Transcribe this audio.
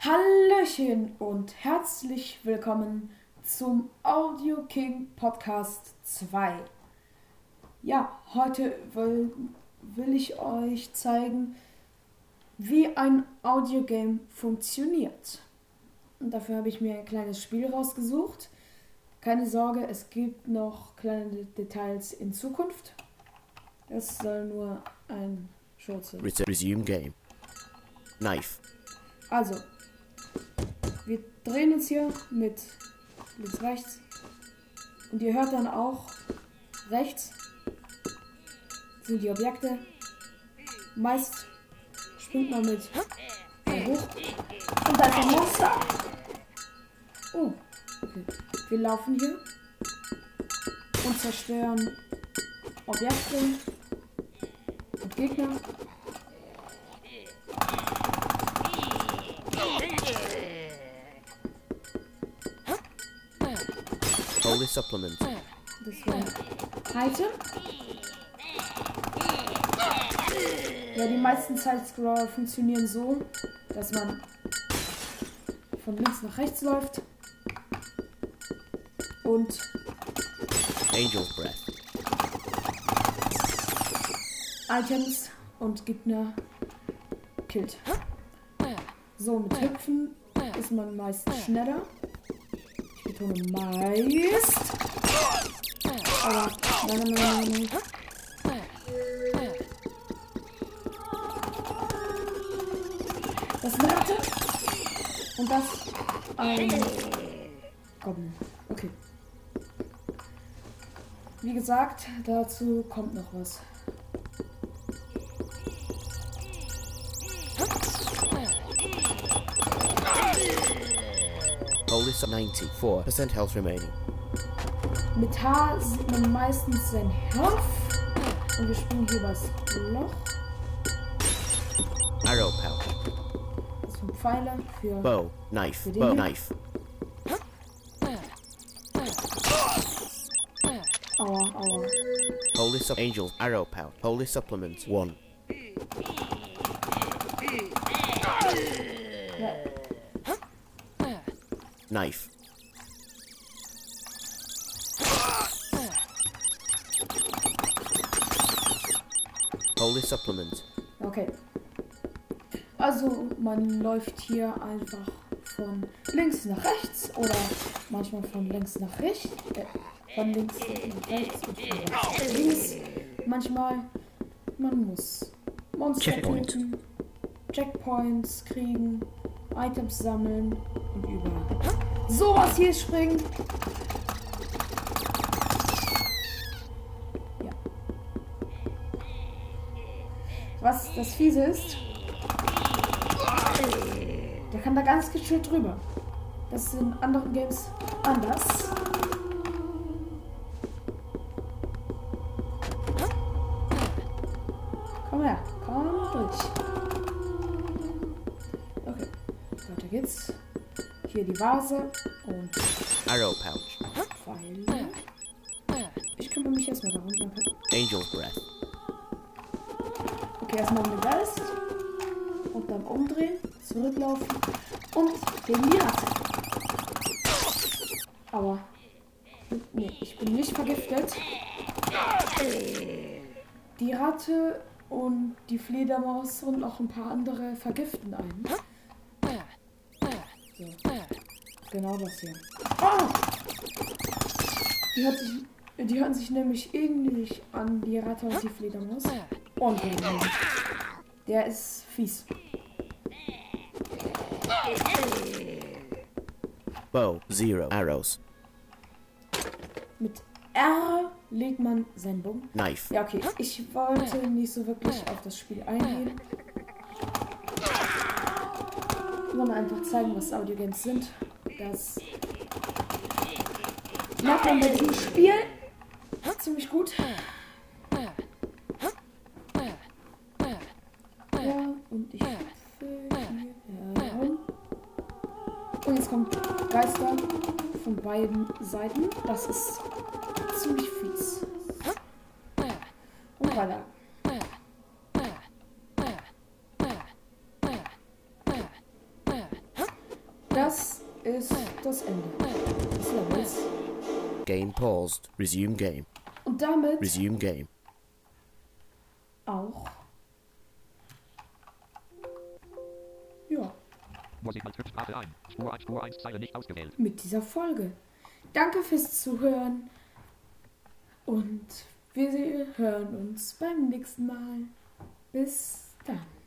Hallöchen und herzlich willkommen zum Audio King Podcast 2. Ja, heute will, will ich euch zeigen, wie ein Audiogame funktioniert. Und dafür habe ich mir ein kleines Spiel rausgesucht. Keine Sorge, es gibt noch kleine Details in Zukunft. Es soll nur ein Schurz sein. Resume game. Knife. Also, wir drehen uns hier mit links, rechts. Und ihr hört dann auch rechts sind die Objekte. Meist springt man mit hoch. Und da ist ein Monster. Oh, okay. Wir laufen hier und zerstören Objekte und Gegner. Supplement. Das war Item. Ja, die meisten Sidescroller funktionieren so, dass man von links nach rechts läuft und Angel's breath. Items und Gegner killt. So, mit Hüpfen ist man meist schneller. Ich betone meist. Aber nein, nein, nein, nein. Das ist eine Ratte. Und das ein Goblin. Okay. Wie gesagt, dazu kommt noch was. Holy sup 94% health remaining. Mit H sieht man meistens sein Health. Und wir springen hier übers Loch. Arrow pouch. Das sind Pfeile für. Bow. Knife. Für Bow. hier? Knife. Aua, aua. Holy sup Angel's arrow pouch. Holy supplement 1. Ja, Knife. Holy supplement. okay. Also, man läuft hier einfach von links nach rechts oder manchmal von links nach rechts. Äh, von links nach rechts und von links. Manchmal, man muss Monster Checkpoint. töten, Checkpoints kriegen, Items sammeln überall. Sowas hier springen. Ja. Was das Fiese ist, der kann da ganz gechillt drüber. Das ist in anderen Games anders. Komm her, komm durch. Okay, weiter geht's. Hier die Vase und Arrow pouch. Pfeile. Ich kümmere mich erstmal darum. Danke. Angel's breath. Okay, erstmal um den Geist. Und dann umdrehen, zurücklaufen und gegen die Ratte. Aua. Nee, ich bin nicht vergiftet. Die Ratte und die Fledermaus und noch ein paar andere vergiften einen. So. Genau das hier. Ah! Die, hört sich, die hören sich nämlich ähnlich an, die Ratte und die Fledermaus. Und der, ist fies. Bow. Zero. Arrows. Mit R legt man seinen Bogen. Knife. Ja, okay. Ich wollte nicht so wirklich auf das Spiel eingehen. Sondern einfach zeigen, was Audiogames sind. Das merkt man bei diesem Spiel ziemlich gut. Ja, und ich herum. Und jetzt kommt Geister von beiden Seiten. Das ist ziemlich fies. Und weiter. das ist das Ende des Levels. Game paused. Resume game. Und damit Resume game. auch. Ja, Musik als Skriptsprache ein. Spur 1, Spur 1, Zeile nicht ausgewählt. mit dieser Folge. Danke fürs Zuhören und wir hören uns beim nächsten Mal. Bis dann.